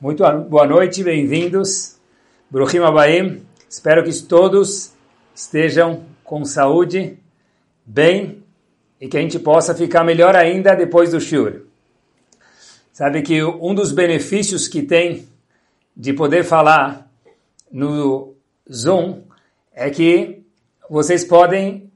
Muito boa noite, bem-vindos. Bruhim Abaim. Espero que todos estejam com saúde, bem e que a gente possa ficar melhor ainda depois do Shur. Sabe que um dos benefícios que tem de poder falar no Zoom é que vocês podem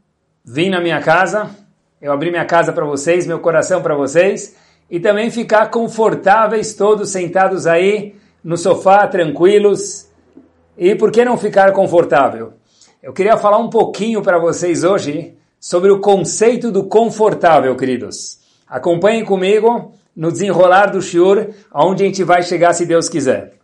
vir na minha casa, eu abri minha casa para vocês, meu coração para vocês, e também ficar confortáveis todos sentados aí no sofá, tranquilos. E por que não ficar confortável? Eu queria falar um pouquinho para vocês hoje sobre o conceito do confortável, queridos. Acompanhem comigo no desenrolar do Shiur, aonde a gente vai chegar se Deus quiser.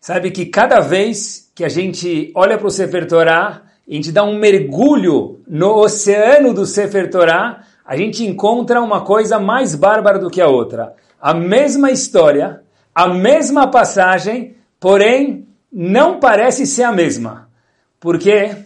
Sabe que cada vez que a gente olha para o Sefer Torah, a gente dá um mergulho no oceano do Sefer Torah, a gente encontra uma coisa mais bárbara do que a outra. A mesma história, a mesma passagem, porém não parece ser a mesma. Porque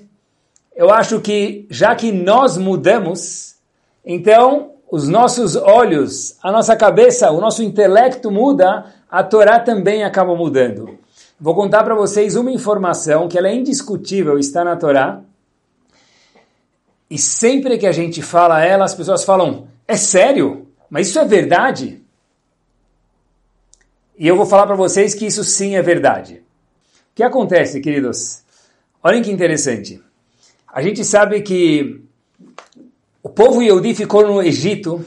eu acho que já que nós mudamos, então os nossos olhos, a nossa cabeça, o nosso intelecto muda, a Torá também acaba mudando. Vou contar para vocês uma informação que ela é indiscutível, está na Torá, e sempre que a gente fala ela, as pessoas falam: é sério? Mas isso é verdade? E eu vou falar para vocês que isso sim é verdade. O que acontece, queridos? Olhem que interessante. A gente sabe que o povo Yehudi ficou no Egito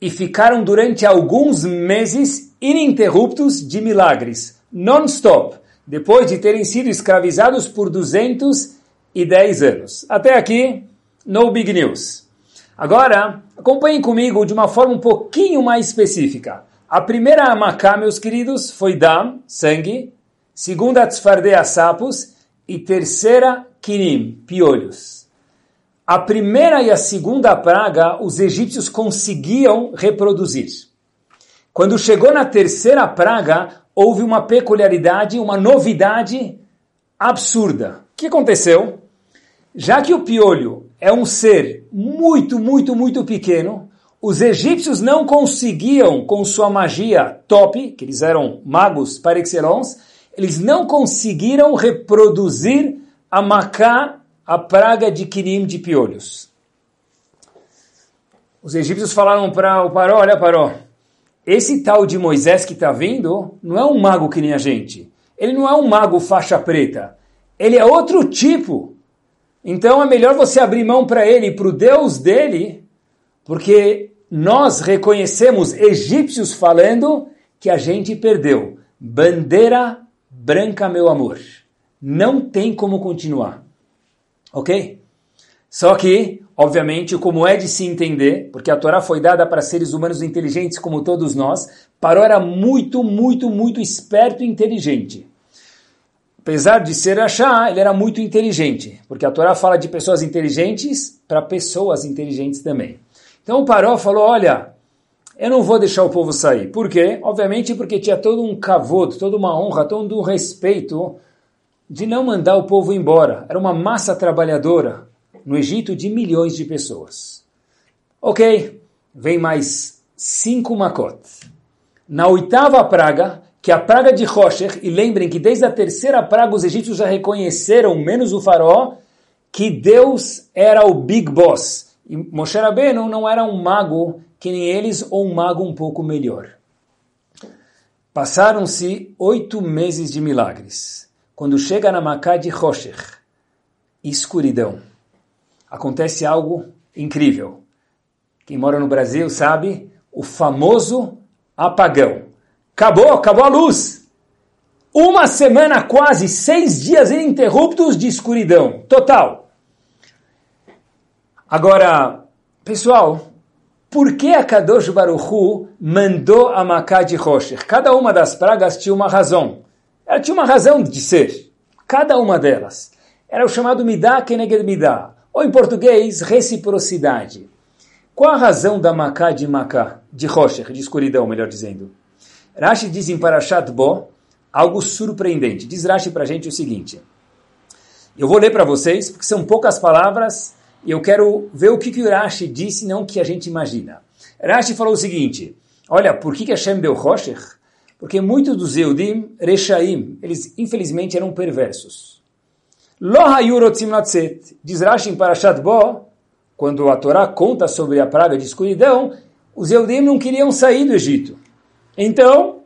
e ficaram durante alguns meses ininterruptos de milagres, non-stop, depois de terem sido escravizados por 210 anos. Até aqui, no Big News. Agora, acompanhem comigo de uma forma um pouquinho mais específica. A primeira Amacá, meus queridos, foi Dam, sangue. Segunda, Tzfardea, sapos. E terceira, Kinim, piolhos. A primeira e a segunda praga, os egípcios conseguiam reproduzir. Quando chegou na terceira praga, houve uma peculiaridade, uma novidade absurda. O que aconteceu? Já que o piolho é um ser muito, muito, muito pequeno, os egípcios não conseguiam, com sua magia top, que eles eram magos par excellence, eles não conseguiram reproduzir a macá, a praga de quirim de piolhos. Os egípcios falaram para o Paró, olha Paró, esse tal de Moisés que está vindo não é um mago que nem a gente. Ele não é um mago faixa preta. Ele é outro tipo. Então é melhor você abrir mão para ele, para o Deus dele, porque nós reconhecemos egípcios falando que a gente perdeu. Bandeira branca, meu amor. Não tem como continuar. Ok? Só que, obviamente, como é de se entender, porque a Torá foi dada para seres humanos inteligentes como todos nós, Paró era muito, muito, muito esperto e inteligente apesar de ser achar, ele era muito inteligente, porque a Torá fala de pessoas inteligentes para pessoas inteligentes também. Então o Paró falou, olha, eu não vou deixar o povo sair. Por quê? Obviamente porque tinha todo um cavoto, toda uma honra, todo um respeito de não mandar o povo embora. Era uma massa trabalhadora no Egito de milhões de pessoas. Ok, vem mais cinco macotes. Na oitava praga, que a praga de Rosher, e lembrem que desde a terceira praga os egípcios já reconheceram, menos o faraó, que Deus era o Big Boss. E Moshe Rabbeinu não era um mago que nem eles, ou um mago um pouco melhor. Passaram-se oito meses de milagres. Quando chega na Macá de Rosher, escuridão, acontece algo incrível. Quem mora no Brasil sabe o famoso apagão. Acabou, acabou a luz. Uma semana quase, seis dias ininterruptos de escuridão total. Agora, pessoal, por que a Kadosh Baruchu mandou a Macá de Rocher? Cada uma das pragas tinha uma razão. Ela tinha uma razão de ser. Cada uma delas. Era o chamado Midah Keneged Midah. Ou em português, reciprocidade. Qual a razão da Macá de Macá? De Rocher, de escuridão, melhor dizendo. Rashi diz em Parashat Bo algo surpreendente. Diz Rashi para a gente o seguinte. Eu vou ler para vocês, porque são poucas palavras, e eu quero ver o que, que o Rashi disse, não o que a gente imagina. Rashi falou o seguinte, olha, por que, que Hashem deu Rocher? Porque muitos dos Eudim, Rechaim, eles infelizmente eram perversos. Diz Rashi em Parashat Bo, quando a Torá conta sobre a praga de escuridão, os Eudim não queriam sair do Egito. Então,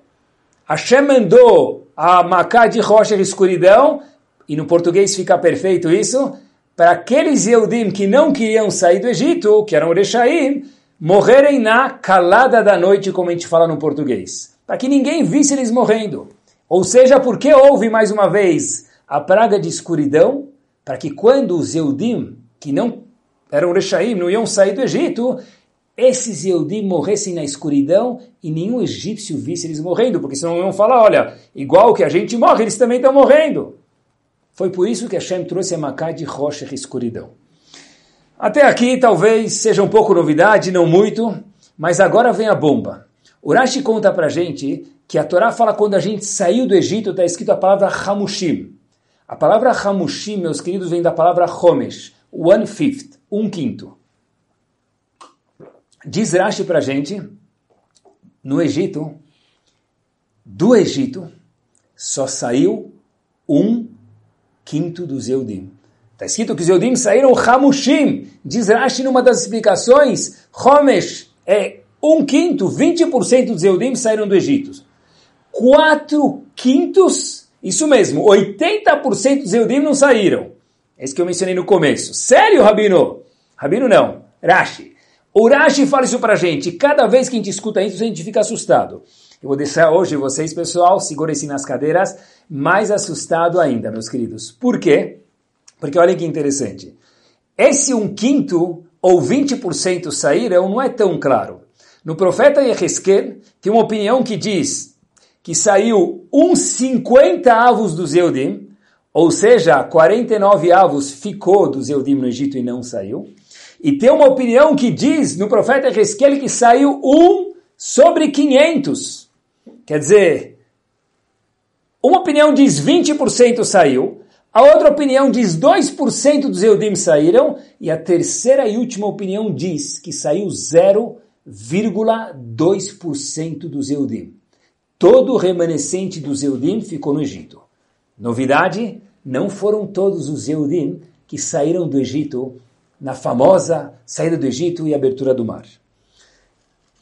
Hashem mandou a Macá de rocha de escuridão, e no português fica perfeito isso, para aqueles Eudim que não queriam sair do Egito, que eram Rechaim, morrerem na calada da noite, como a gente fala no português. Para que ninguém visse eles morrendo. Ou seja, porque houve, mais uma vez, a praga de escuridão, para que quando os Eudim, que não eram Rechaim, não iam sair do Egito, esses Yehudim morressem na escuridão e nenhum egípcio visse eles morrendo, porque senão iam falar, olha, igual que a gente morre, eles também estão morrendo. Foi por isso que Hashem trouxe a Macá de rocha e escuridão. Até aqui talvez seja um pouco novidade, não muito, mas agora vem a bomba. Urashi conta pra gente que a Torá fala quando a gente saiu do Egito, está escrito a palavra Hamushim. A palavra Hamushim, meus queridos, vem da palavra Homesh, one-fifth, um quinto. Diz Rashi para gente, no Egito, do Egito, só saiu um quinto dos Eudim. Está escrito que os Eudim saíram Hamushim. Diz Rashi numa das explicações, Homesh é um quinto, 20% dos Eudim saíram do Egito. Quatro quintos, isso mesmo, 80% dos Eudim não saíram. É isso que eu mencionei no começo. Sério, Rabino? Rabino não, Rashi. O Rashi fala isso pra gente. Cada vez que a gente escuta isso, a gente fica assustado. Eu vou deixar hoje vocês, pessoal, segurem-se nas cadeiras, mais assustado ainda, meus queridos. Por quê? Porque olha que interessante. Esse um quinto ou 20% saíram não é tão claro. No profeta Yehezkel, tem uma opinião que diz que saiu uns 50 avos dos Eudim, ou seja, 49 avos ficou dos Eudim no Egito e não saiu. E tem uma opinião que diz no profeta Ezequiel que saiu um sobre 500. Quer dizer, uma opinião diz 20% saiu, a outra opinião diz 2% dos Eudim saíram, e a terceira e última opinião diz que saiu 0,2% dos Eudim. Todo o remanescente dos Eudim ficou no Egito. Novidade, não foram todos os Eudim que saíram do Egito na famosa saída do Egito e abertura do mar.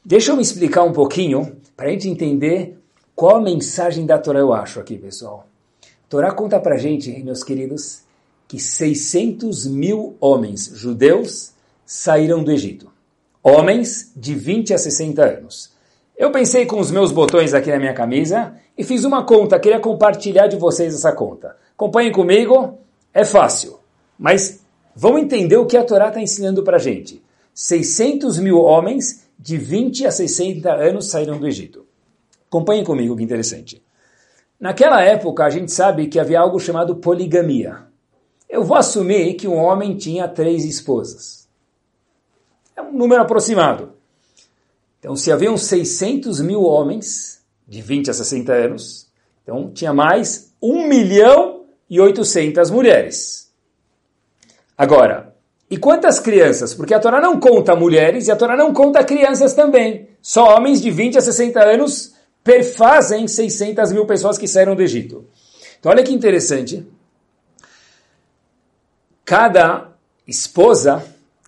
Deixa eu me explicar um pouquinho para a gente entender qual a mensagem da Torá eu acho aqui, pessoal. A Torá conta para a gente, meus queridos, que 600 mil homens judeus saíram do Egito. Homens de 20 a 60 anos. Eu pensei com os meus botões aqui na minha camisa e fiz uma conta, queria compartilhar de vocês essa conta. Acompanhem comigo, é fácil, mas Vamos entender o que a Torá está ensinando para a gente. 600 mil homens de 20 a 60 anos saíram do Egito. Acompanhem comigo que interessante. Naquela época, a gente sabe que havia algo chamado poligamia. Eu vou assumir que um homem tinha três esposas. É um número aproximado. Então, se haviam 600 mil homens de 20 a 60 anos, então tinha mais 1 milhão e 800 mulheres. Agora, e quantas crianças? Porque a Torá não conta mulheres e a Torá não conta crianças também. Só homens de 20 a 60 anos perfazem 600 mil pessoas que saíram do Egito. Então olha que interessante. Cada esposa,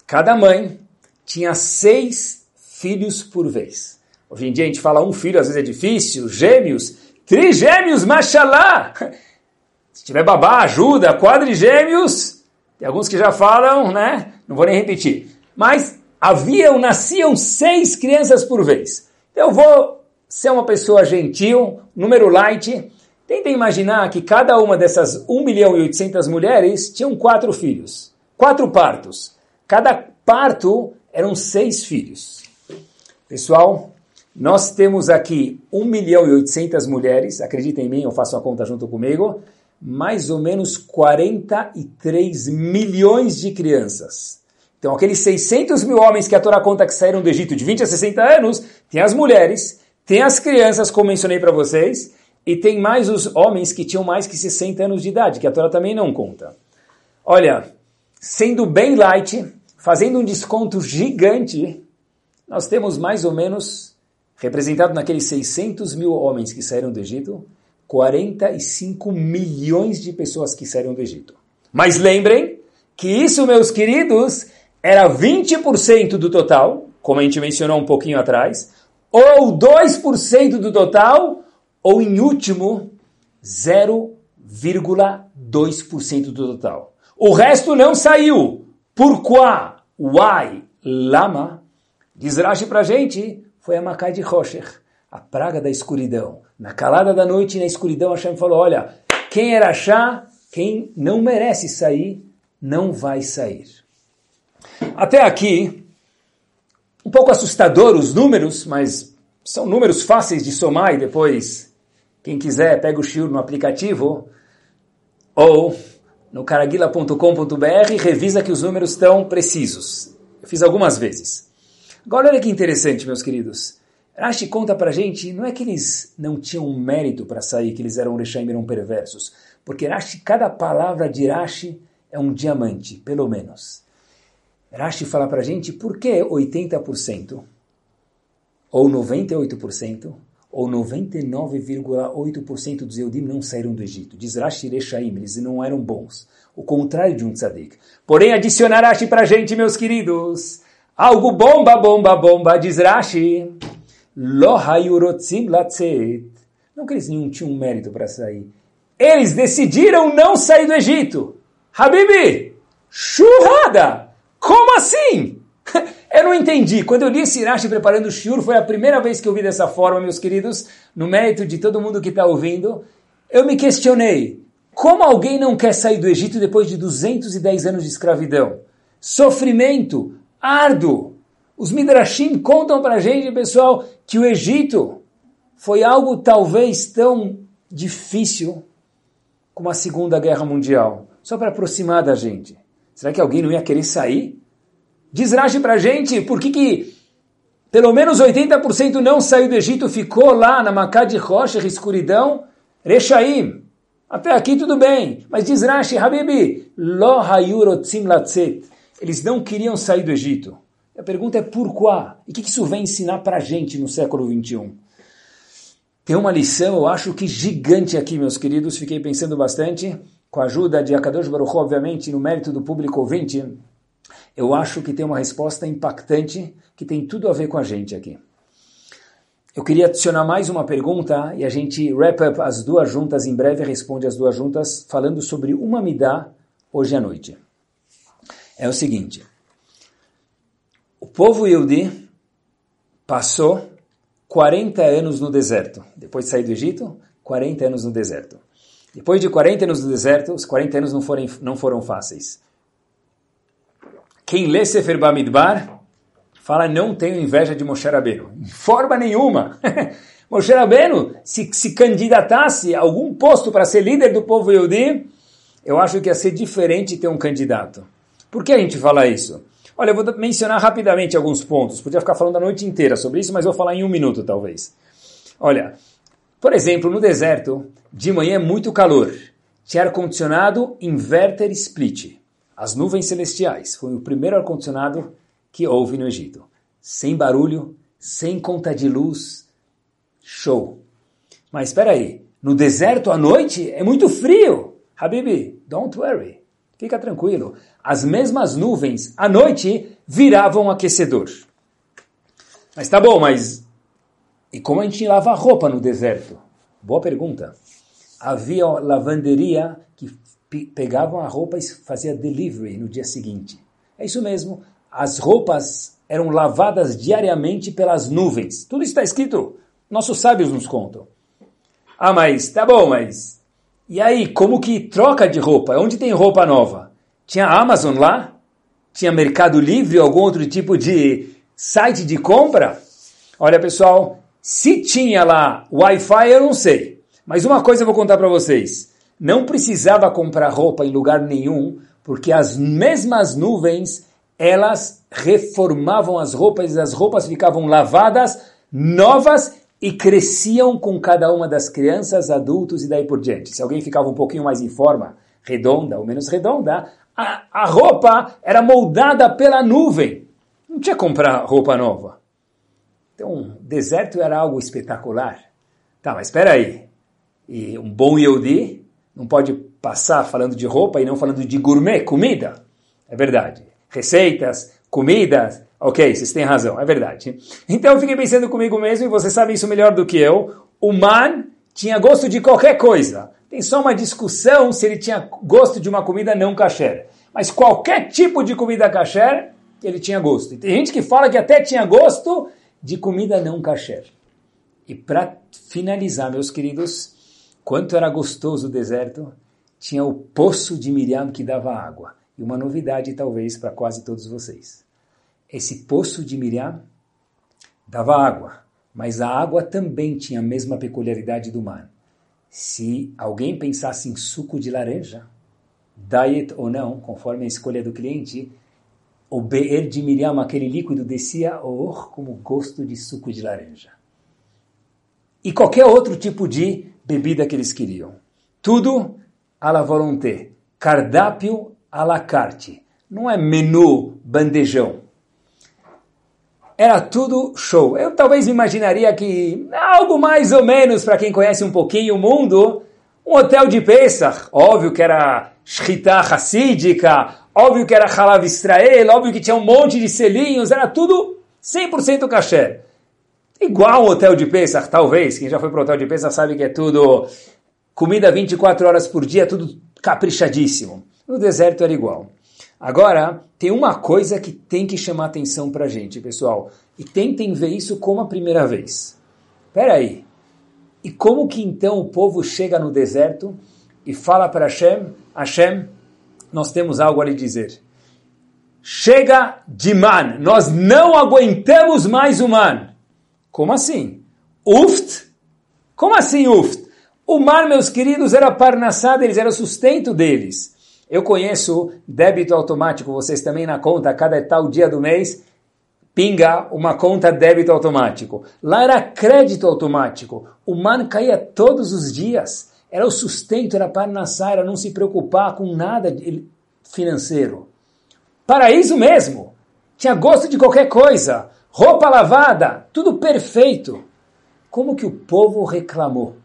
cada mãe, tinha seis filhos por vez. Hoje em dia a gente fala um filho, às vezes é difícil, gêmeos, trigêmeos, machalá! Se tiver babá, ajuda, quadrigêmeos, tem alguns que já falam, né? Não vou nem repetir. Mas haviam, nasciam seis crianças por vez. Então eu vou ser uma pessoa gentil, número light. Tentem imaginar que cada uma dessas 1 milhão e 800 mulheres tinham quatro filhos. Quatro partos. Cada parto eram seis filhos. Pessoal, nós temos aqui 1 milhão e 800 mulheres. Acreditem em mim, eu faço a conta junto comigo mais ou menos 43 milhões de crianças. Então, aqueles 600 mil homens que a Torá conta que saíram do Egito de 20 a 60 anos, tem as mulheres, tem as crianças, como mencionei para vocês, e tem mais os homens que tinham mais que 60 anos de idade, que a Torá também não conta. Olha, sendo bem light, fazendo um desconto gigante, nós temos mais ou menos representado naqueles 600 mil homens que saíram do Egito, 45 milhões de pessoas que saíram do Egito. Mas lembrem que isso, meus queridos, era 20% do total, como a gente mencionou um pouquinho atrás, ou 2% do total, ou em último, 0,2% do total. O resto não saiu. Por quê? Why? Lama? Diz Rashi pra gente, foi a Makai de Rosher, a praga da escuridão. Na calada da noite, na escuridão, Hashem falou, olha, quem era chá, quem não merece sair, não vai sair. Até aqui, um pouco assustador os números, mas são números fáceis de somar e depois, quem quiser, pega o shiur no aplicativo ou no caraguila.com.br e revisa que os números estão precisos. Eu fiz algumas vezes. Agora olha que interessante, meus queridos. Rashi conta pra gente, não é que eles não tinham mérito para sair, que eles eram Rechaim, eram perversos. Porque Rashi, cada palavra de Rashi é um diamante, pelo menos. Rashi fala para a gente por que 80% ou 98% ou 99,8% dos Eudim não saíram do Egito. Diz Rashi Rechaim, eles não eram bons. O contrário de um tzadik. Porém, adicionar Rashi para a gente, meus queridos. Algo bomba, bomba, bomba, diz Rashi. Lo hayurotzim latzet. Não que eles não tinham mérito para sair. Eles decidiram não sair do Egito. Habibi, churrada! Como assim? Eu não entendi. Quando eu li esse Rashi preparando o shiur, foi a primeira vez que eu vi dessa forma, meus queridos, no mérito de todo mundo que está ouvindo. Eu me questionei, como alguém não quer sair do Egito depois de 210 anos de escravidão? Sofrimento, árduo. Os Midrashim contam para a gente, pessoal, que o Egito foi algo talvez tão difícil como a Segunda Guerra Mundial, só para aproximar da gente. Será que alguém não ia querer sair? Diz Rashi pra gente, por que que pelo menos 80% não saiu do Egito, ficou lá na Macá de Rocha, escuridão, Rechaim. Até aqui tudo bem, mas diz Rashi, Habibi, lo hayurotzim latzet. Eles não queriam sair do Egito. A pergunta é por quê? E o que isso vem ensinar pra gente no século 21? Tem uma lição, eu acho que gigante aqui, meus queridos, fiquei pensando bastante com a ajuda de Akadosh Baruch obviamente, no mérito do público ouvinte, eu acho que tem uma resposta impactante que tem tudo a ver com a gente aqui. Eu queria adicionar mais uma pergunta e a gente wrap up as duas juntas em breve, responde as duas juntas, falando sobre uma midá hoje à noite. É o seguinte, o povo Yehudi passou 40 anos no deserto. Depois de sair do Egito, 40 anos no deserto. Depois de 40 anos no deserto, os 40 anos não foram, não foram fáceis. Quem lê Sefer Bamidbar fala, não tenho inveja de Moshe Rabbeinu. De forma nenhuma. Moshe Rabbeinu, se, se candidatasse a algum posto para ser líder do povo Yehudi, eu acho que ia ser diferente ter um candidato. Por que a gente fala isso? Olha, eu vou mencionar rapidamente alguns pontos. Podia ficar falando a noite inteira sobre isso, mas vou falar em um minuto, talvez. Olha, por exemplo, no deserto, de manhã é muito calor. Tinha ar-condicionado inverter split. As nuvens celestiais. Foi o primeiro ar-condicionado que houve no Egito. Sem barulho, sem conta de luz. Show. Mas espera aí. No deserto à noite é muito frio. Habibi, don't worry. Fica tranquilo. As mesmas nuvens à noite viravam aquecedor. Mas tá bom, mas e como a gente lava roupa no deserto? Boa pergunta. Havia lavanderia que pegavam a roupa e fazia delivery no dia seguinte. É isso mesmo. As roupas eram lavadas diariamente pelas nuvens. Tudo está escrito. Nossos sábios nos contam. Ah, mas tá bom, mas e aí, como que troca de roupa? Onde tem roupa nova? Tinha Amazon lá? Tinha Mercado Livre, algum outro tipo de site de compra? Olha, pessoal, se tinha lá Wi-Fi, eu não sei. Mas uma coisa eu vou contar para vocês. Não precisava comprar roupa em lugar nenhum, porque as mesmas nuvens, elas reformavam as roupas e as roupas ficavam lavadas, novas e cresciam com cada uma das crianças, adultos e daí por diante. Se alguém ficava um pouquinho mais em forma, redonda ou menos redonda, a, a roupa era moldada pela nuvem. Não tinha que comprar roupa nova. Então, deserto era algo espetacular. Tá, mas espera aí. E um bom Yehudi não pode passar falando de roupa e não falando de gourmet, comida. É verdade. Receitas, comidas. Ok, vocês têm razão, é verdade. Então eu fiquei pensando comigo mesmo, e você sabe isso melhor do que eu. O man tinha gosto de qualquer coisa. Tem só uma discussão se ele tinha gosto de uma comida não kasher. Mas qualquer tipo de comida kasher, ele tinha gosto. E tem gente que fala que até tinha gosto de comida não kasher. E para finalizar, meus queridos, quanto era gostoso o deserto, tinha o poço de Miriam que dava água. E uma novidade, talvez, para quase todos vocês. Esse poço de Miriam dava água, mas a água também tinha a mesma peculiaridade do mar. Se alguém pensasse em suco de laranja, diet ou não, conforme a escolha do cliente, o Be'er de Miriam, aquele líquido, descia oh, como gosto de suco de laranja e qualquer outro tipo de bebida que eles queriam. Tudo à la volonté, cardápio à la carte. Não é menu bandejão. Era tudo show. Eu talvez imaginaria que algo mais ou menos para quem conhece um pouquinho o mundo, um hotel de Pesach. Óbvio que era Shchita Hassídica, óbvio que era Halav Israel, óbvio que tinha um monte de selinhos, era tudo 100% caché. Igual um hotel de Pesach, talvez. Quem já foi para o hotel de Pesach sabe que é tudo comida 24 horas por dia, tudo caprichadíssimo. No deserto era igual. Agora, tem uma coisa que tem que chamar atenção para a gente, pessoal. E tentem ver isso como a primeira vez. Espera aí. E como que então o povo chega no deserto e fala para Hashem, Hashem, nós temos algo a lhe dizer. Chega de man, nós não aguentamos mais o man. Como assim? Uft? Como assim uft? O mar, meus queridos, era parnassá deles, era o sustento deles. Eu conheço débito automático, vocês também na conta, cada tal dia do mês, pinga uma conta débito automático. Lá era crédito automático. O man caía todos os dias. Era o sustento, era parnassá, era não se preocupar com nada financeiro. Paraíso mesmo. Tinha gosto de qualquer coisa roupa lavada, tudo perfeito. Como que o povo reclamou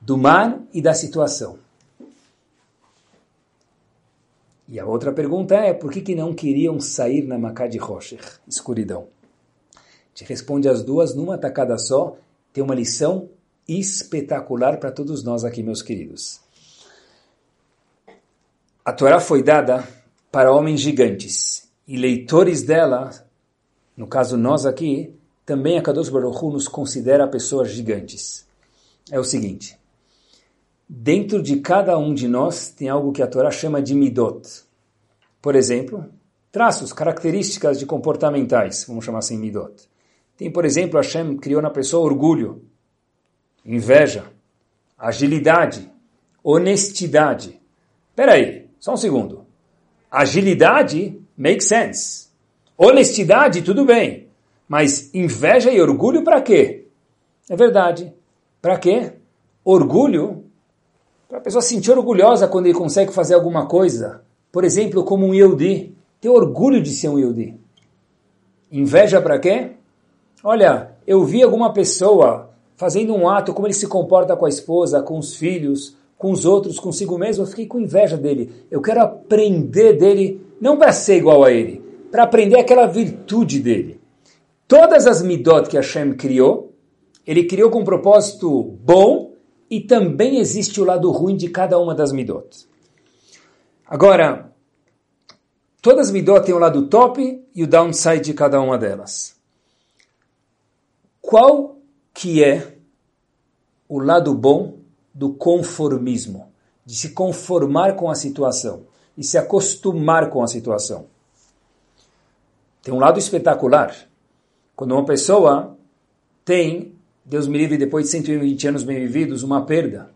do mar e da situação? E a outra pergunta é, por que, que não queriam sair na Macá de Rocher, escuridão? Te responde as duas numa tacada só, tem uma lição espetacular para todos nós aqui, meus queridos. A Torá foi dada para homens gigantes, e leitores dela no caso nós aqui, também a Kadosh Baruch Hu nos considera pessoas gigantes. É o seguinte, dentro de cada um de nós tem algo que a Torá chama de midot. Por exemplo, traços, características de comportamentais, vamos chamar assim midot. Tem, por exemplo, Hashem criou na pessoa orgulho, inveja, agilidade, honestidade. Espera aí, só um segundo. Agilidade makes sense. Honestidade, tudo bem. Mas inveja e orgulho para quê? É verdade. Para quê? Orgulho, para a pessoa se sentir orgulhosa quando ele consegue fazer alguma coisa. Por exemplo, como um Yehudi. Ter orgulho de ser um Yehudi. Inveja para quê? Olha, eu vi alguma pessoa fazendo um ato, como ele se comporta com a esposa, com os filhos, com os outros, consigo mesmo, eu fiquei com inveja dele. Eu quero aprender dele, não para ser igual a ele, para aprender aquela virtude dele. Todas as midot que Hashem criou, ele criou com um propósito bom e também existe o lado ruim de cada uma das midot. Agora, todas as midot têm o lado top e o downside de cada uma delas. Qual que é o lado bom do conformismo, de se conformar com a situação e se acostumar com a situação? Tem um lado espetacular. Quando uma pessoa tem, Deus me livre, depois de 120 anos bem vividos, uma perda.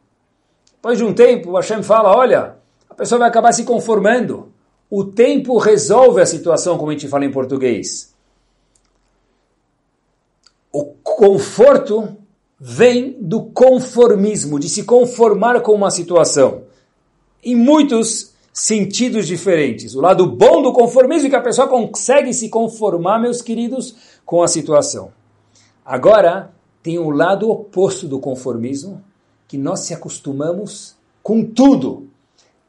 Depois de um tempo, o Hashem fala, olha, a pessoa vai acabar se conformando. O tempo resolve a situação, como a gente fala em português. O conforto vem do conformismo, de se conformar com uma situação. Em muitos sentidos diferentes. O lado bom do conformismo é que a pessoa consegue se conformar, meus queridos, com a situação. Agora, tem o lado oposto do conformismo, que nós se acostumamos com tudo.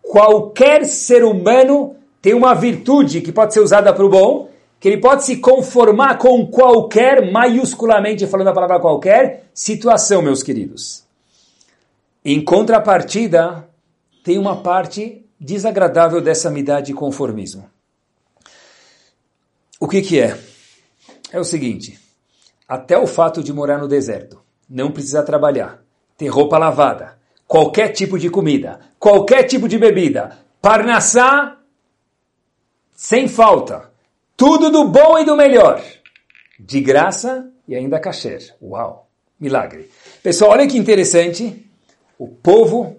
Qualquer ser humano tem uma virtude que pode ser usada para o bom, que ele pode se conformar com qualquer, maiusculamente falando a palavra qualquer, situação, meus queridos. Em contrapartida, tem uma parte desagradável dessa midade de conformismo. O que, que é? É o seguinte, até o fato de morar no deserto, não precisar trabalhar, ter roupa lavada, qualquer tipo de comida, qualquer tipo de bebida, parnassá, sem falta, tudo do bom e do melhor, de graça e ainda kasher. Uau, milagre. Pessoal, olha que interessante, o povo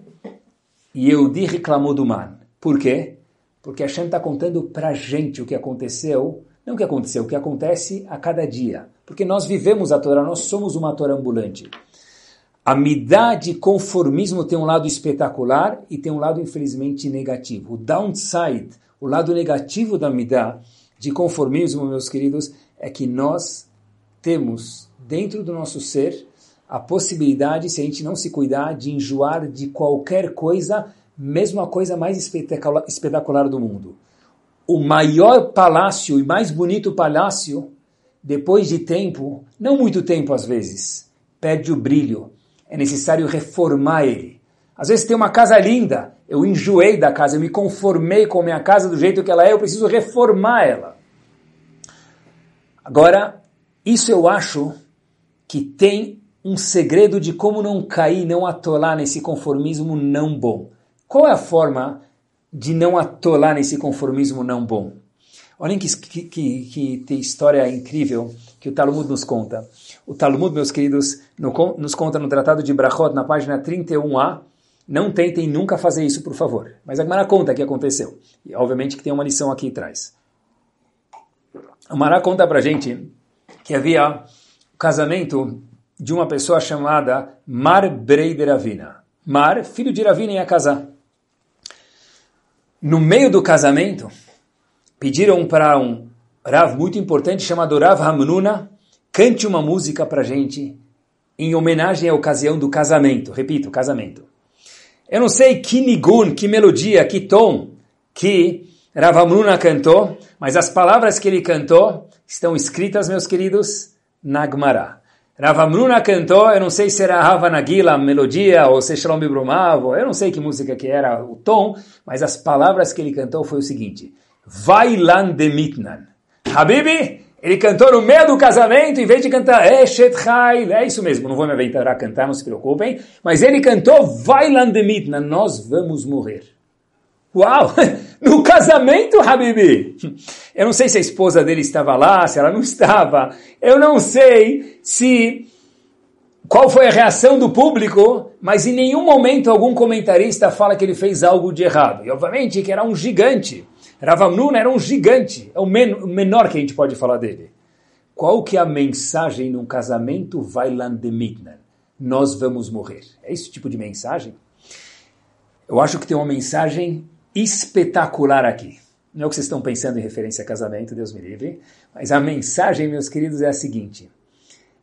Yehudi reclamou do man. Por quê? Porque a Hashem está contando para gente o que aconteceu, não o que aconteceu, o que acontece a cada dia. Porque nós vivemos a Torá, nós somos uma Torá ambulante. A midá de conformismo tem um lado espetacular e tem um lado, infelizmente, negativo. O downside, o lado negativo da midá de conformismo, meus queridos, é que nós temos dentro do nosso ser a possibilidade, se a gente não se cuidar, de enjoar de qualquer coisa, mesmo a coisa mais espetacular do mundo. O maior palácio e mais bonito palácio, depois de tempo, não muito tempo às vezes, perde o brilho. É necessário reformar ele. Às vezes tem uma casa linda, eu enjoei da casa, eu me conformei com a minha casa do jeito que ela é, eu preciso reformar ela. Agora, isso eu acho que tem um segredo de como não cair, não atolar nesse conformismo não bom. Qual é a forma de não atolar nesse conformismo não bom? Olhem que, que, que, que história incrível que o Talmud nos conta. O Talmud, meus queridos, no, nos conta no Tratado de Brachot, na página 31a. Não tentem nunca fazer isso, por favor. Mas a Gemara conta que aconteceu. E obviamente que tem uma lição aqui atrás. A Mará conta pra gente que havia o casamento de uma pessoa chamada Mar Breider Avina. Mar, filho de Ravina, ia casar. No meio do casamento, pediram para um Rav muito importante chamado Rav Hamnuna, cante uma música para gente em homenagem à ocasião do casamento. Repito, casamento. Eu não sei que nigun, que melodia, que tom que Rav Hamnuna cantou, mas as palavras que ele cantou estão escritas, meus queridos, na Gemara. Ravamruna cantou, eu não sei se era Hava Nagila, melodia, ou se Shalom Bibrumavo, eu não sei que música que era o tom, mas as palavras que ele cantou foi o seguinte, Vailan de Mitnan. Habibi, ele cantou no meio do casamento, em vez de cantar Eshet Chai, é isso mesmo, não vou me aventurar a cantar, não se preocupem, mas ele cantou Vailan de Mitnan, nós vamos morrer. Uau! No casamento, Habibi! Eu não sei se a esposa dele estava lá, se ela não estava. Eu não sei se qual foi a reação do público, mas em nenhum momento algum comentarista fala que ele fez algo de errado. E obviamente que era um gigante. Ravamnuna era um gigante, é o, men o menor que a gente pode falar dele. Qual que é a mensagem num casamento Vailand de Midnan? Nós vamos morrer. É esse tipo de mensagem? Eu acho que tem uma mensagem espetacular aqui. Não é o que vocês estão pensando em referência a casamento, Deus me livre, mas a mensagem, meus queridos, é a seguinte.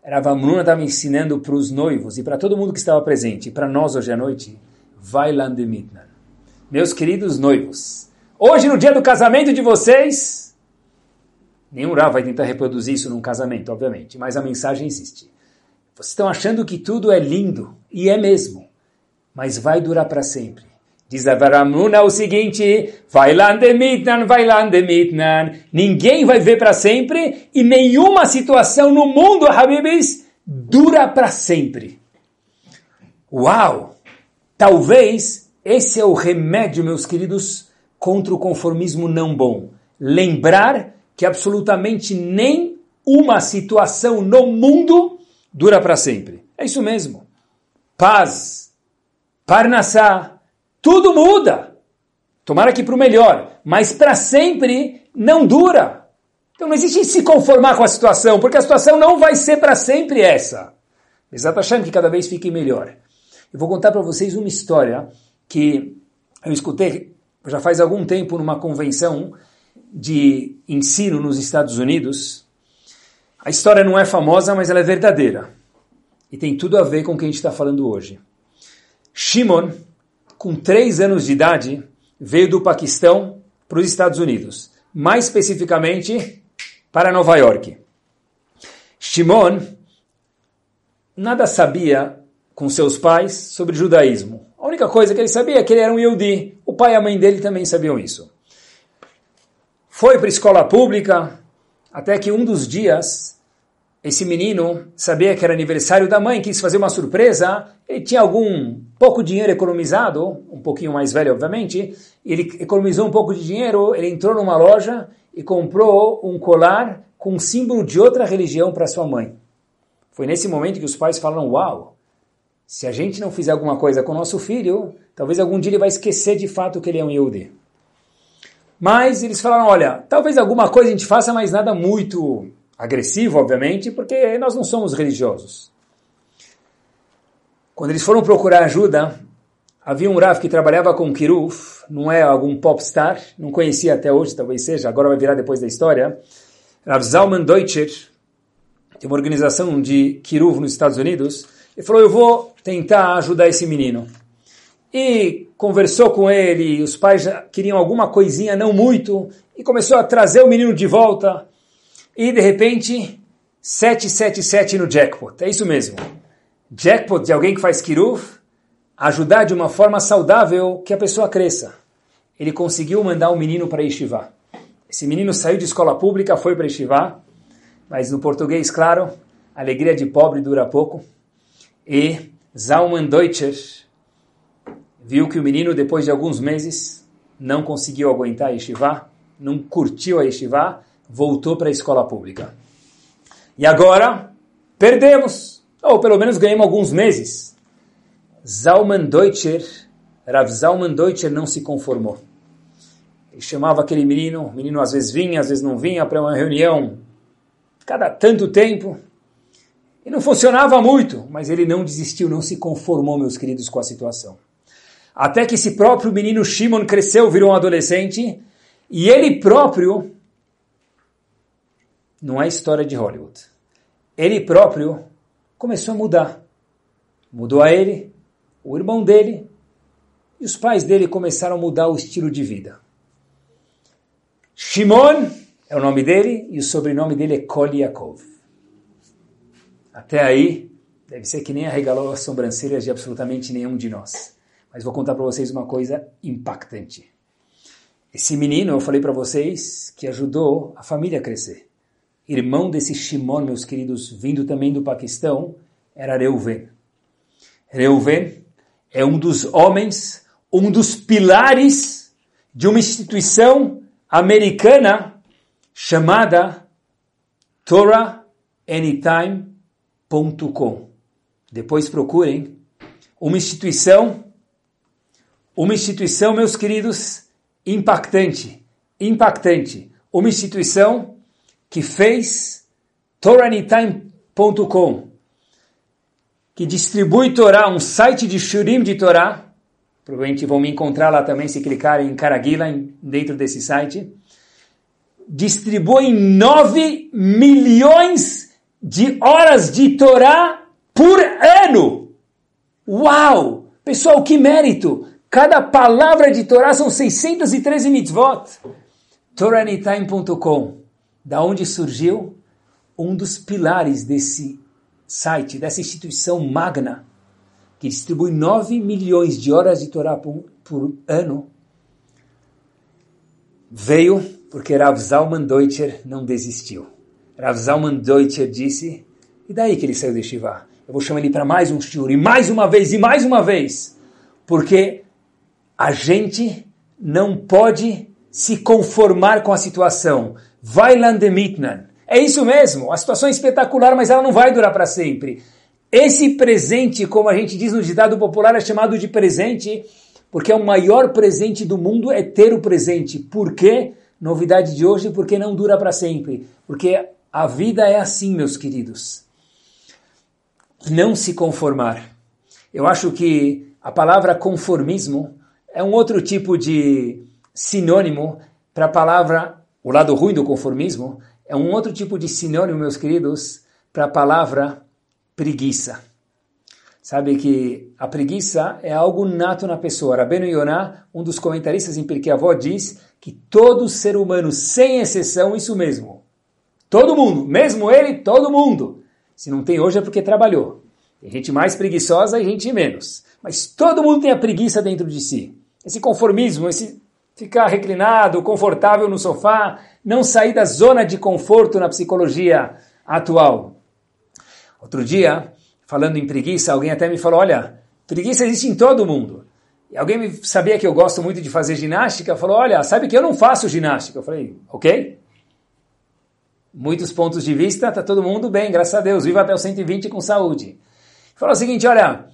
Ravamruna estava ensinando para os noivos e para todo mundo que estava presente, e para nós hoje à noite, vai Mitnan. Meus queridos noivos, hoje no dia do casamento de vocês, nenhum Rav vai tentar reproduzir isso num casamento, obviamente, mas a mensagem existe. Vocês estão achando que tudo é lindo, e é mesmo, mas vai durar para sempre. Diz Avaramuna o seguinte, vai lá mitnan, vai lá mitnan. Ninguém vai ver para sempre e nenhuma situação no mundo, Habibis, dura para sempre. Uau! Talvez esse é o remédio, meus queridos, contra o conformismo não bom. Lembrar que absolutamente nem uma situação no mundo dura para sempre. É isso mesmo. Paz, parnassá, tudo muda. Tomara que para o melhor, mas para sempre não dura. Então não existe se conformar com a situação, porque a situação não vai ser para sempre essa. Exato achando que cada vez fique melhor. Eu vou contar para vocês uma história que eu escutei já faz algum tempo numa convenção de ensino nos Estados Unidos. A história não é famosa, mas ela é verdadeira. E tem tudo a ver com o que a gente está falando hoje. Shimon, com três anos de idade, veio do Paquistão para os Estados Unidos. Mais especificamente, para Nova York. Shimon nada sabia com seus pais sobre judaísmo. A única coisa que ele sabia é que ele era um Yehudi. O pai e a mãe dele também sabiam isso. Foi para a escola pública, até que um dos dias esse menino sabia que era aniversário da mãe, quis fazer uma surpresa, ele tinha algum pouco dinheiro economizado, um pouquinho mais velho, obviamente, ele economizou um pouco de dinheiro, ele entrou numa loja e comprou um colar com um símbolo de outra religião para sua mãe. Foi nesse momento que os pais falaram, uau, se a gente não fizer alguma coisa com o nosso filho, talvez algum dia ele vai esquecer de fato que ele é um Yehudi. Mas eles falaram, olha, talvez alguma coisa a gente faça, mas nada muito agressivo, obviamente, porque nós não somos religiosos. Quando eles foram procurar ajuda, havia um Rav que trabalhava com Kiruf, não é algum popstar, não conhecia até hoje, talvez seja, agora vai virar depois da história. Rav Zalman Deutscher, tem uma organização de Kiruf nos Estados Unidos, e falou, eu vou tentar ajudar esse menino. E conversou com ele, os pais queriam alguma coisinha, não muito, e começou a trazer o menino de volta e de repente 777 no jackpot. É isso mesmo. Jackpot de alguém que faz kiruf, ajudar de uma forma saudável que a pessoa cresça. Ele conseguiu mandar um menino para Yeshiva. Esse menino saiu de escola pública, foi para Yeshiva, mas no português, claro, alegria de pobre dura pouco. E Zalman Deutscher viu que o menino, depois de alguns meses, não conseguiu aguentar a Yeshiva, não curtiu a Yeshiva, voltou para a escola pública. E agora, perdemos, ou pelo menos ganhamos alguns meses. Zalman Deutscher, Rav Zalman Deutscher não se conformou. Ele chamava aquele menino, o menino às vezes vinha, às vezes não vinha para uma reunião cada tanto tempo. E não funcionava muito, mas ele não desistiu, não se conformou, meus queridos, com a situação. Até que esse próprio menino Shimon cresceu, virou um adolescente, e ele próprio não é história de Hollywood. Ele próprio começou a mudar. Mudou a ele, o irmão dele, e os pais dele começaram a mudar o estilo de vida. Shimon é o nome dele e o sobrenome dele é Kol Yaakov. Até aí, deve ser que nem arregalou as sobrancelhas de absolutamente nenhum de nós. Mas vou contar para vocês uma coisa impactante. Esse menino, eu falei para vocês, que ajudou a família a crescer irmão desse Shimon, meus queridos, vindo também do Paquistão, era Reuven. Reuven é um dos homens, um dos pilares de uma instituição americana chamada TorahAnytime.com. Depois procurem uma instituição, uma instituição, meus queridos, impactante, impactante, uma instituição que fez TorahAnytime.com, que distribui Torá, um site de Shurim de Torá. Provavelmente vão me encontrar lá também se clicarem em Caraguila, dentro desse site. Distribui 9 milhões de horas de Torá por ano. Uau! Pessoal, que mérito! Cada palavra de Torá são 613 mitzvot. TorahAnytime.com da onde surgiu um dos pilares desse site, dessa instituição magna, que distribui 9 milhões de horas de Torá por, por ano, veio porque Rav Zalman Deutscher não desistiu. Rav Zalman Deutscher disse, e daí que ele saiu de Shiva? Eu vou chamar ele para mais um shiur, e mais uma vez, e mais uma vez, porque a gente não pode se conformar com a situação. Weilandemitnan. É isso mesmo, a situação é espetacular, mas ela não vai durar para sempre. Esse presente, como a gente diz no ditado popular, é chamado de presente, porque é o maior presente do mundo é ter o presente. Por quê? Novidade de hoje, porque não dura para sempre. Porque a vida é assim, meus queridos. Não se conformar. Eu acho que a palavra conformismo é um outro tipo de sinônimo para a palavra o lado ruim do conformismo é um outro tipo de sinônimo, meus queridos, para a palavra preguiça. Sabe que a preguiça é algo nato na pessoa. Rabbeinu Yonah, um dos comentaristas em Pirkei Avot, diz que todo ser humano, sem exceção, isso mesmo. Todo mundo, mesmo ele, todo mundo. Se não tem hoje é porque trabalhou. Tem gente mais preguiçosa e gente menos. Mas todo mundo tem a preguiça dentro de si. Esse conformismo, esse ficar reclinado, confortável no sofá, não sair da zona de conforto na psicologia atual. Outro dia, falando em preguiça, alguém até me falou, olha, preguiça existe em todo mundo. E alguém sabia que eu gosto muito de fazer ginástica, falou, olha, sabe que eu não faço ginástica. Eu falei, ok. Muitos pontos de vista, tá todo mundo bem, graças a Deus, viva até os 120 com saúde. Falou o seguinte, olha,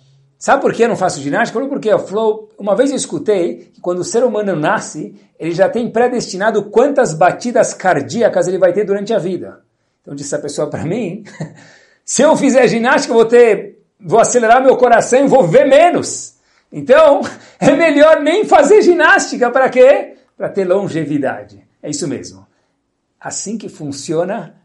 Sabe por que eu não faço ginástica? Falou porque falou, uma vez eu escutei que quando o ser humano nasce, ele já tem predestinado quantas batidas cardíacas ele vai ter durante a vida. Então disse a pessoa para mim, se eu fizer ginástica, eu vou ter, vou acelerar meu coração e vou ver menos. Então, é melhor nem fazer ginástica, para quê? Para ter longevidade. É isso mesmo. Assim que funciona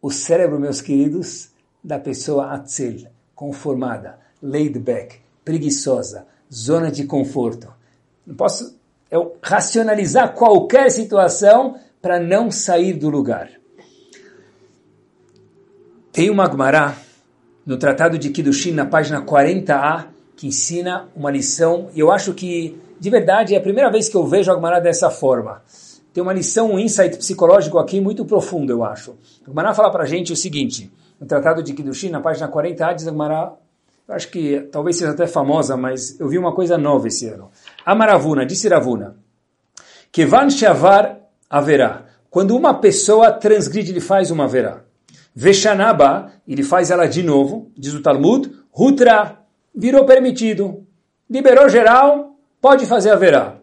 o cérebro, meus queridos, da pessoa atzel, conformada, laid back preguiçosa, zona de conforto. Não posso eu racionalizar qualquer situação para não sair do lugar. Tem uma Gemara no Tratado de Kiddushin, na página 40a, que ensina uma lição, e eu acho que, de verdade, é a primeira vez que eu vejo a Gemara dessa forma. Tem uma lição, um insight psicológico aqui muito profundo, eu acho. A Gemara fala para a gente o seguinte, no Tratado de Kiddushin, na página 40a, diz Gemara eu acho que talvez seja até famosa, mas eu vi uma coisa nova esse ano. Amaravuna, disse Ravuna, que shavar haverá. Quando uma pessoa transgride, ele faz uma haverá. Veshanaba, ele faz ela de novo, diz o Talmud, Hutra, virou permitido. Liberou geral, pode fazer haverá.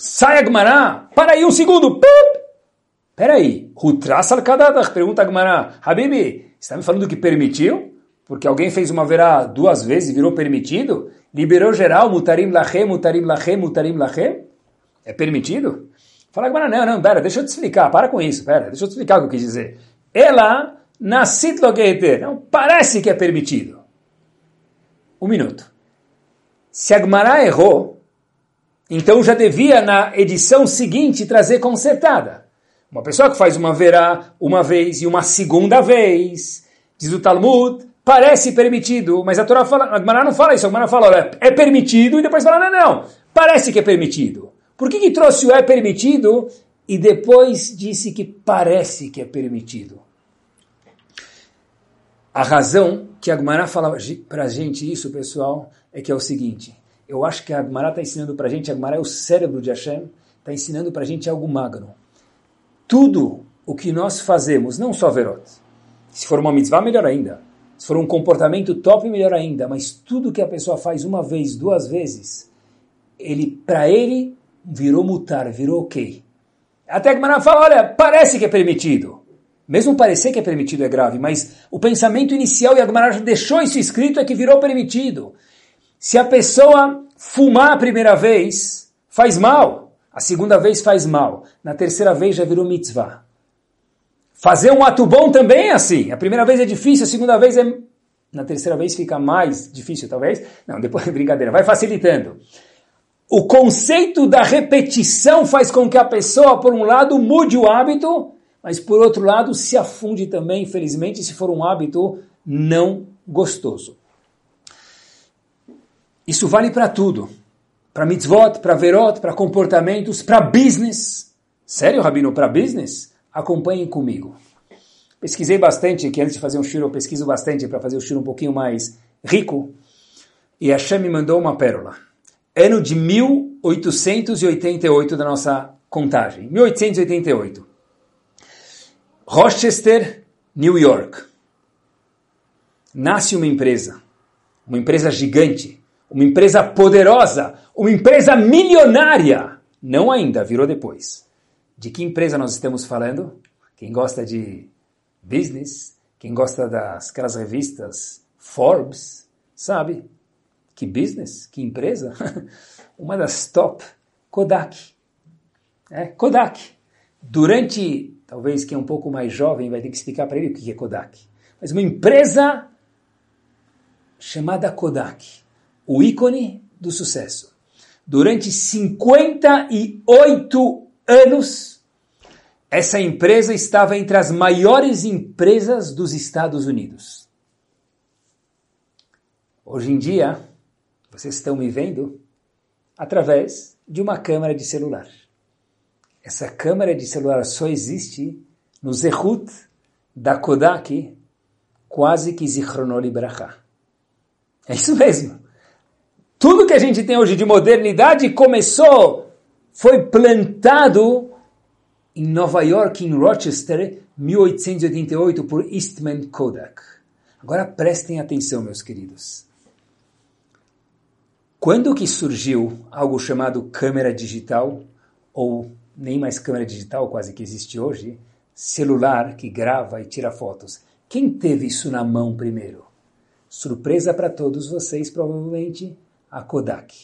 Sai Agmará, para aí um segundo, Pup! Peraí, Hutra salkadadach, pergunta Agmará, Habibi, está me falando que permitiu? porque alguém fez uma verá duas vezes e virou permitido, liberou geral, mutarim lachem, mutarim lachem, mutarim lachem, é permitido? Fala agora, não, não, pera, deixa eu te explicar, para com isso, pera, deixa eu te explicar o que eu quis dizer. Ela, nasit logeter, não, parece que é permitido. Um minuto. Se a Gmará errou, então já devia na edição seguinte trazer consertada. Uma pessoa que faz uma verá uma vez e uma segunda vez, diz o Talmud, parece permitido, mas a Torá fala, a Gemara não fala isso, a Gemara fala, olha, é permitido, e depois fala, não, não, parece que é permitido. Por que, que trouxe o é permitido e depois disse que parece que é permitido? A razão que a Gemara fala para a gente isso, pessoal, é que é o seguinte, eu acho que a Gemara está ensinando para a gente, a Gemara é o cérebro de Hashem, está ensinando para a gente algo magno. Tudo o que nós fazemos, não só verot, se for uma mitzvah, melhor ainda, se for um comportamento top, melhor ainda. Mas tudo que a pessoa faz uma vez, duas vezes, ele, para ele, virou mutar, virou ok. Até que Maná fala, olha, parece que é permitido. Mesmo parecer que é permitido é grave, mas o pensamento inicial e a Gemara deixou isso escrito é que virou permitido. Se a pessoa fumar a primeira vez, faz mal. A segunda vez faz mal. Na terceira vez já virou mitzvah. Fazer um ato bom também é assim. A primeira vez é difícil, a segunda vez é. Na terceira vez fica mais difícil, talvez. Não, depois brincadeira, vai facilitando. O conceito da repetição faz com que a pessoa, por um lado, mude o hábito, mas por outro lado, se afunde também, infelizmente, se for um hábito não gostoso. Isso vale para tudo. Para mitzvot, para verot, para comportamentos, para business. Sério, Rabino, para business? acompanhem comigo. Pesquisei bastante, que antes de fazer um shiro eu pesquiso bastante para fazer o shiro um pouquinho mais rico, e Hashem me mandou uma pérola. Ano de 1888 da nossa contagem. 1888. Rochester, New York. Nasce uma empresa. Uma empresa gigante. Uma empresa poderosa. Uma empresa milionária. Não ainda, virou depois. De que empresa nós estamos falando? Quem gosta de business, quem gosta das aquelas revistas Forbes, sabe que business, que empresa? Uma das top, Kodak. É, Kodak. Durante, talvez quem é um pouco mais jovem vai ter que explicar para ele o que é Kodak. Mas uma empresa chamada Kodak, o ícone do sucesso. Durante 58 anos, essa empresa estava entre as maiores empresas dos Estados Unidos. Hoje em dia, vocês estão me vendo através de uma câmera de celular. Essa câmera de celular só existe no Zehut da Kodak, quase que Zichronoli Bracha. É isso mesmo. Tudo que a gente tem hoje de modernidade começou, foi plantado em Nova York, em Rochester, 1888, por Eastman Kodak. Agora prestem atenção, meus queridos. Quando que surgiu algo chamado câmera digital, ou nem mais câmera digital, quase que existe hoje, celular que grava e tira fotos? Quem teve isso na mão primeiro? Surpresa para todos vocês, provavelmente, a Kodak.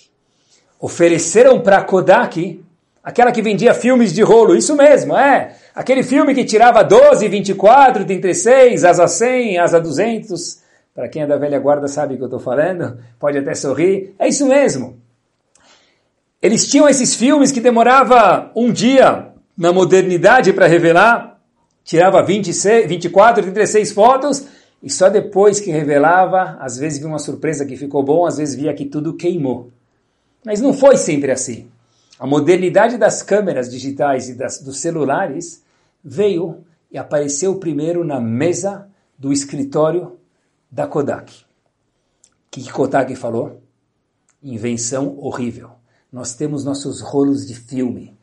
Ofereceram para a Kodak aquela que vendia filmes de rolo, isso mesmo, é. Aquele filme que tirava 12, 24, 36, asa 100, asa 200. Para quem é da velha guarda sabe o que eu estou falando, pode até sorrir. É isso mesmo. Eles tinham esses filmes que demorava um dia na modernidade para revelar, tirava 26, 24, 36 fotos e só depois que revelava, às vezes via uma surpresa que ficou bom, às vezes via que tudo queimou. Mas não foi sempre assim. A modernidade das câmeras digitais e das, dos celulares veio e apareceu primeiro na mesa do escritório da Kodak. O que Kodak falou? Invenção horrível. Nós temos nossos rolos de filme.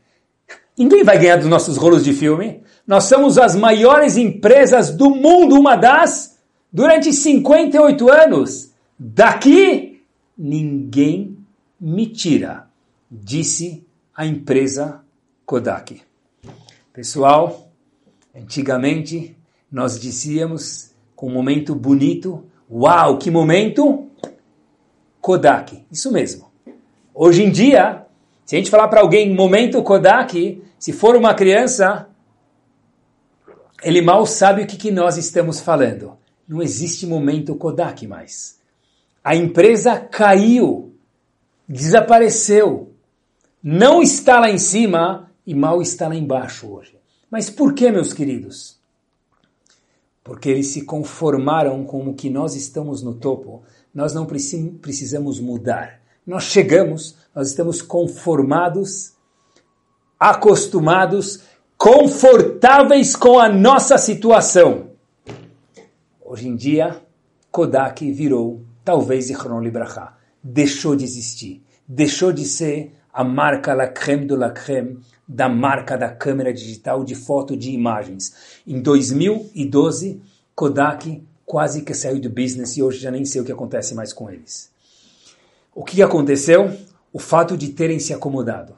Ninguém vai ganhar dos nossos rolos de filme. Nós somos as maiores empresas do mundo, uma das durante 58 anos. Daqui ninguém me tira, disse a empresa Kodak. Pessoal, antigamente nós dizíamos com um momento bonito, uau, que momento! Kodak, isso mesmo. Hoje em dia, se a gente falar para alguém momento Kodak, se for uma criança, ele mal sabe o que, que nós estamos falando não existe momento Kodak mais. A empresa caiu, desapareceu, não está lá em cima e mal está lá embaixo hoje. Mas por que, meus queridos? Porque eles se conformaram com o que nós estamos no topo. Nós não precisamos mudar. Nós chegamos, nós estamos conformados, acostumados, confortáveis com a nossa situação. Hoje em dia, Kodak virou, talvez, Zichron Libraha. Deixou de existir. Deixou de ser a marca la creme de la creme da marca da câmera digital de foto de imagens. Em 2012, Kodak quase que saiu do business e hoje já nem sei o que acontece mais com eles. O que aconteceu? O fato de terem se acomodado.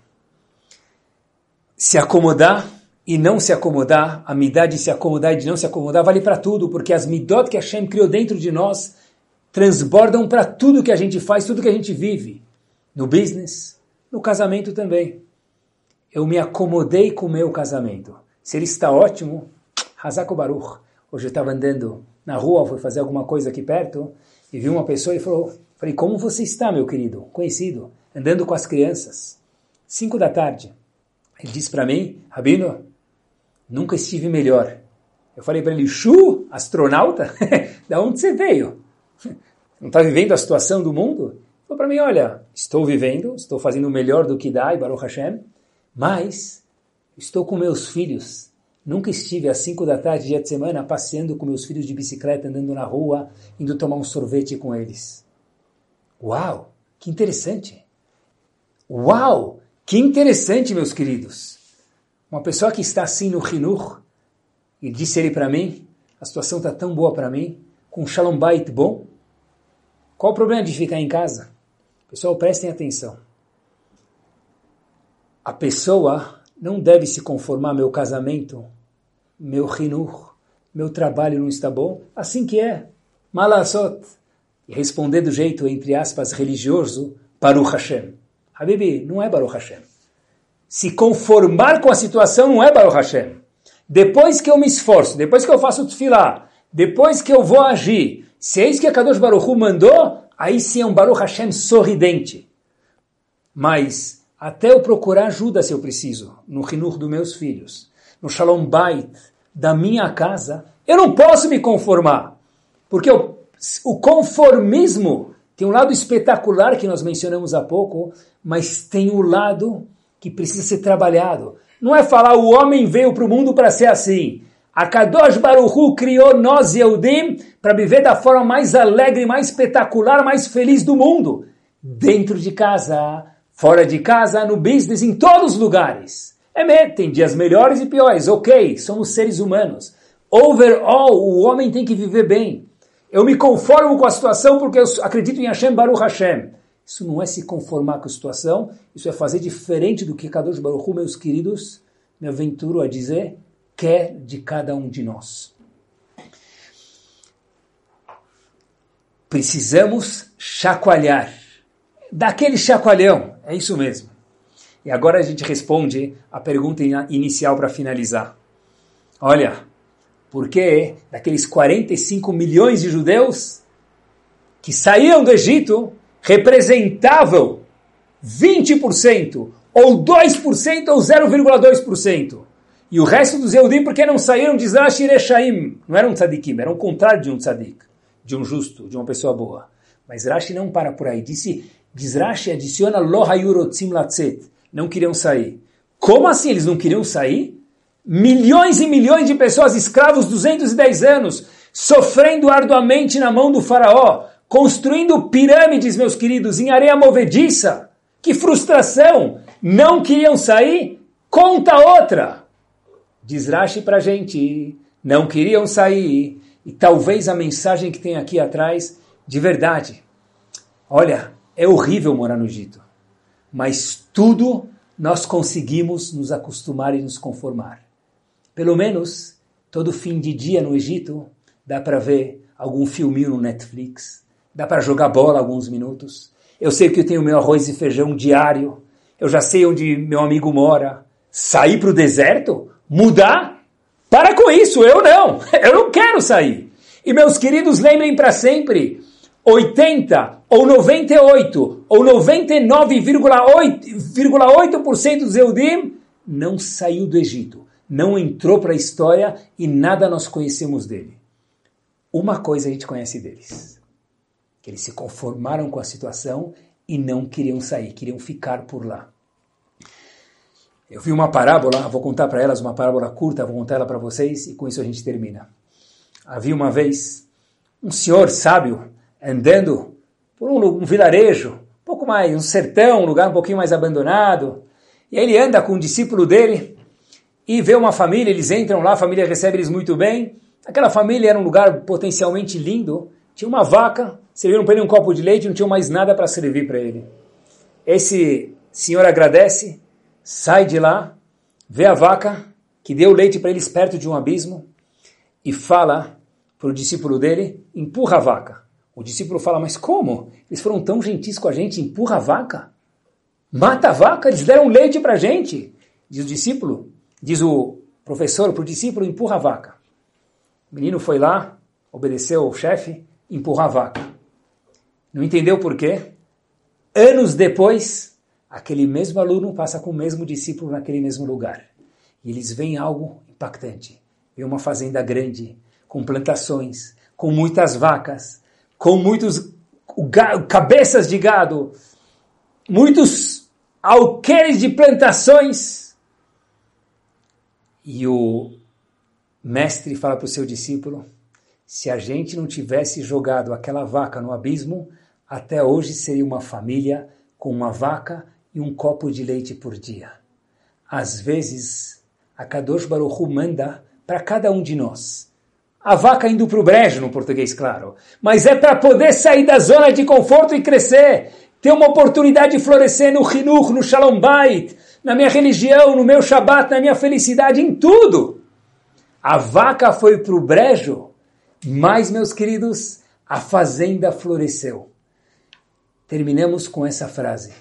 Se acomodar e não se acomodar, a midá de se acomodar e de não se acomodar vale para tudo, porque as midot que Hashem criou dentro de nós transbordam para tudo que a gente faz, tudo que a gente vive. No business, no casamento também. Eu me acomodei com o meu casamento. Se ele está ótimo, Hazako Baruch. Hoje eu estava andando na rua, fui fazer alguma coisa aqui perto, e vi uma pessoa e falou, falei, como você está, meu querido? Conhecido, andando com as crianças. Cinco da tarde. Ele disse para mim, Rabino, Nunca estive melhor. Eu falei para ele, Chu, astronauta? da onde você veio? Não está vivendo a situação do mundo? Ele falou para mim, olha, estou vivendo, estou fazendo o melhor do que dá, e Baruch Hashem, mas estou com meus filhos. Nunca estive às 5 da tarde, dia de semana, passeando com meus filhos de bicicleta, andando na rua, indo tomar um sorvete com eles. Uau, que interessante. Uau, que interessante, meus queridos. Uma pessoa que está assim no Hinur, e disse ele para mim, a situação está tão boa para mim, com um shalom bait bom, qual o problema de ficar em casa? Pessoal, prestem atenção. A pessoa não deve se conformar meu casamento, meu Hinur, meu trabalho não está bom, assim que é, malasot, e responder do jeito, entre aspas, religioso, Baruch Hashem. Habibi, não é Baruch Hashem. Se conformar com a situação não é Baruch Hashem. Depois que eu me esforço, depois que eu faço tefilá, depois que eu vou agir, se é isso que a Kadosh Baruch Hu mandou, aí sim é um Baruch Hashem sorridente. Mas até eu procurar ajuda se eu preciso, no Hinur dos meus filhos, no Shalom Bait da minha casa, eu não posso me conformar. Porque o, o conformismo tem um lado espetacular que nós mencionamos há pouco, mas tem o um lado que precisa ser trabalhado. Não é falar o homem veio para o mundo para ser assim. A Kadosh Baruchu criou nós Yehudim para viver da forma mais alegre, mais espetacular, mais feliz do mundo. Dentro de casa, fora de casa, no business, em todos os lugares. É mesmo, tem dias melhores e piores, ok, somos seres humanos. Overall, o homem tem que viver bem. Eu me conformo com a situação porque eu acredito em Hashem Baruch Hashem. Isso não é se conformar com a situação, isso é fazer diferente do que Kadosh Baruch meus queridos, me aventuro a dizer, quer de cada um de nós. Precisamos chacoalhar. Daquele chacoalhão, é isso mesmo. E agora a gente responde a pergunta inicial para finalizar. Olha, por que daqueles 45 milhões de judeus que saíram do Egito representavam 20% ou 2% ou 0,2%. E o resto dos Eudim, porque não saíram de Zrash e Reshaim? Não eram tzadikim, eram o contrário de um tzadik, de um justo, de uma pessoa boa. Mas Rashi não para por aí. Disse, diz Rashi, adiciona Lo hayurotzim latzet. Não queriam sair. Como assim eles não queriam sair? Milhões e milhões de pessoas, escravos, 210 anos, sofrendo arduamente na mão do faraó, construindo pirâmides, meus queridos, em areia movediça. Que frustração! Não queriam sair? Conta outra! Diz Rashi pra gente, não queriam sair. E talvez a mensagem que tem aqui atrás, de verdade. Olha, é horrível morar no Egito. Mas tudo nós conseguimos nos acostumar e nos conformar. Pelo menos, todo fim de dia no Egito, dá para ver algum filminho no Netflix, dá para jogar bola alguns minutos. Eu sei que eu tenho meu arroz e feijão diário, eu já sei onde meu amigo mora. Sair para o deserto? Mudar? Para com isso, eu não. Eu não quero sair. E meus queridos, lembrem para sempre, 80 ou 98 ou 99,8% dos Eudim não saiu do Egito, não entrou para a história e nada nós conhecemos dele. Uma coisa a gente conhece deles, que eles se conformaram com a situação e não queriam sair, queriam ficar por lá. Eu vi uma parábola, vou contar para elas uma parábola curta, vou contar ela para vocês e com isso a gente termina. Havia uma vez um senhor sábio andando por um, um vilarejo, um pouco mais, um sertão, um lugar um pouquinho mais abandonado, e aí ele anda com um discípulo dele e vê uma família, eles entram lá, a família recebe eles muito bem. Aquela família era um lugar potencialmente lindo, tinha uma vaca, serviram para ele um copo de leite, não tinha mais nada para servir para ele. Esse senhor agradece, sai de lá, vê a vaca que deu leite para eles perto de um abismo e fala para o discípulo dele: empurra a vaca. O discípulo fala: Mas como? Eles foram tão gentis com a gente, empurra a vaca? Mata a vaca, eles deram leite para a gente. Diz o discípulo, diz o professor para o discípulo: empurra a vaca. O menino foi lá, obedeceu ao chefe, empurra a vaca. Não entendeu por quê? Anos depois, aquele mesmo aluno passa com o mesmo discípulo naquele mesmo lugar. E eles veem algo impactante. Vê uma fazenda grande, com plantações, com muitas vacas, com muitos cabeças de gado, muitos alqueires de plantações. E o mestre fala para o seu discípulo: se a gente não tivesse jogado aquela vaca no abismo, até hoje seria uma família com uma vaca e um copo de leite por dia. Às vezes, a Kadosh Baruch Hu manda para cada um de nós. A vaca indo para o brejo, no português, claro. Mas é para poder sair da zona de conforto e crescer. Ter uma oportunidade de florescer no Hinuch, no Shalom Bait, na minha religião, no meu Shabat, na minha felicidade, em tudo. A vaca foi para o brejo, mas, meus queridos, a fazenda floresceu. Terminamos com essa frase.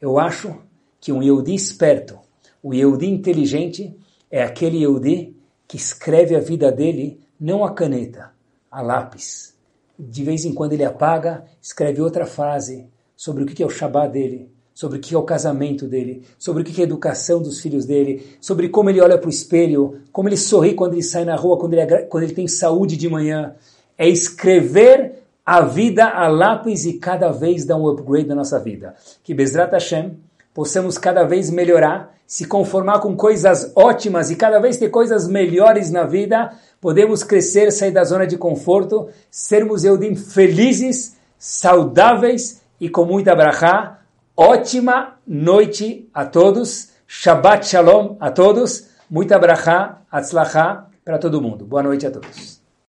Eu acho que um Yehudi esperto, O Yehudi inteligente é aquele Yehudi que escreve a vida dele não a caneta, a lápis. De vez em quando ele apaga, escreve outra frase sobre o que é o Shabbat dele, sobre o que é o casamento dele, sobre o que é a educação dos filhos dele, sobre como ele olha para o espelho, como ele sorri quando ele sai na rua, quando ele, quando ele tem saúde de manhã. É escrever a vida a lápis e cada vez dar um upgrade na nossa vida. Que Bezrat Hashem possamos cada vez melhorar, se conformar com coisas ótimas e cada vez ter coisas melhores na vida, podemos crescer, sair da zona de conforto, sermos Eudim felizes, saudáveis e com muita brachá. Ótima noite a todos. Shabbat Shalom a todos. Muita brachá, atzlachá para todo mundo. Boa noite a todos.